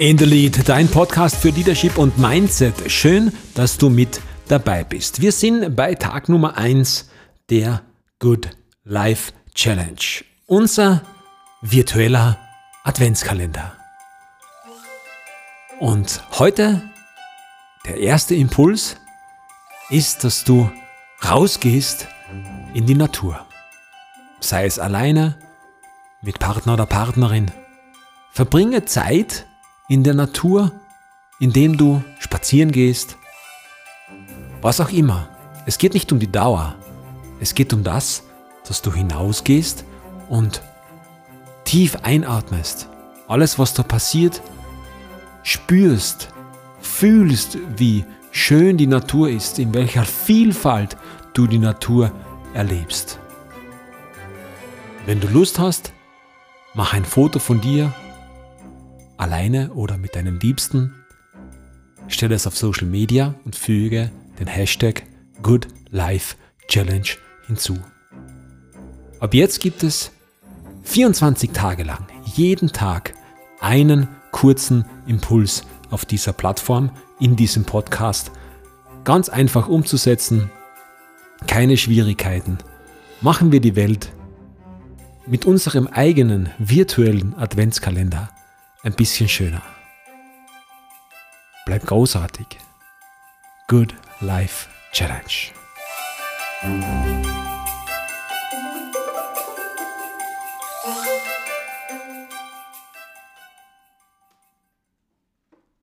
In dein Podcast für Leadership und Mindset. Schön, dass du mit dabei bist. Wir sind bei Tag Nummer 1 der Good Life Challenge. Unser virtueller Adventskalender. Und heute der erste Impuls ist, dass du rausgehst in die Natur. Sei es alleine, mit Partner oder Partnerin. Verbringe Zeit in der Natur, indem du spazieren gehst. Was auch immer. Es geht nicht um die Dauer. Es geht um das, dass du hinausgehst und tief einatmest. Alles, was da passiert, spürst, fühlst, wie schön die Natur ist, in welcher Vielfalt du die Natur erlebst. Wenn du Lust hast, mach ein Foto von dir alleine oder mit deinem Liebsten, stelle es auf Social Media und füge den Hashtag Good Life Challenge hinzu. Ab jetzt gibt es 24 Tage lang, jeden Tag, einen kurzen Impuls auf dieser Plattform, in diesem Podcast. Ganz einfach umzusetzen, keine Schwierigkeiten. Machen wir die Welt mit unserem eigenen virtuellen Adventskalender ein bisschen schöner. Bleib großartig. Good Life Challenge.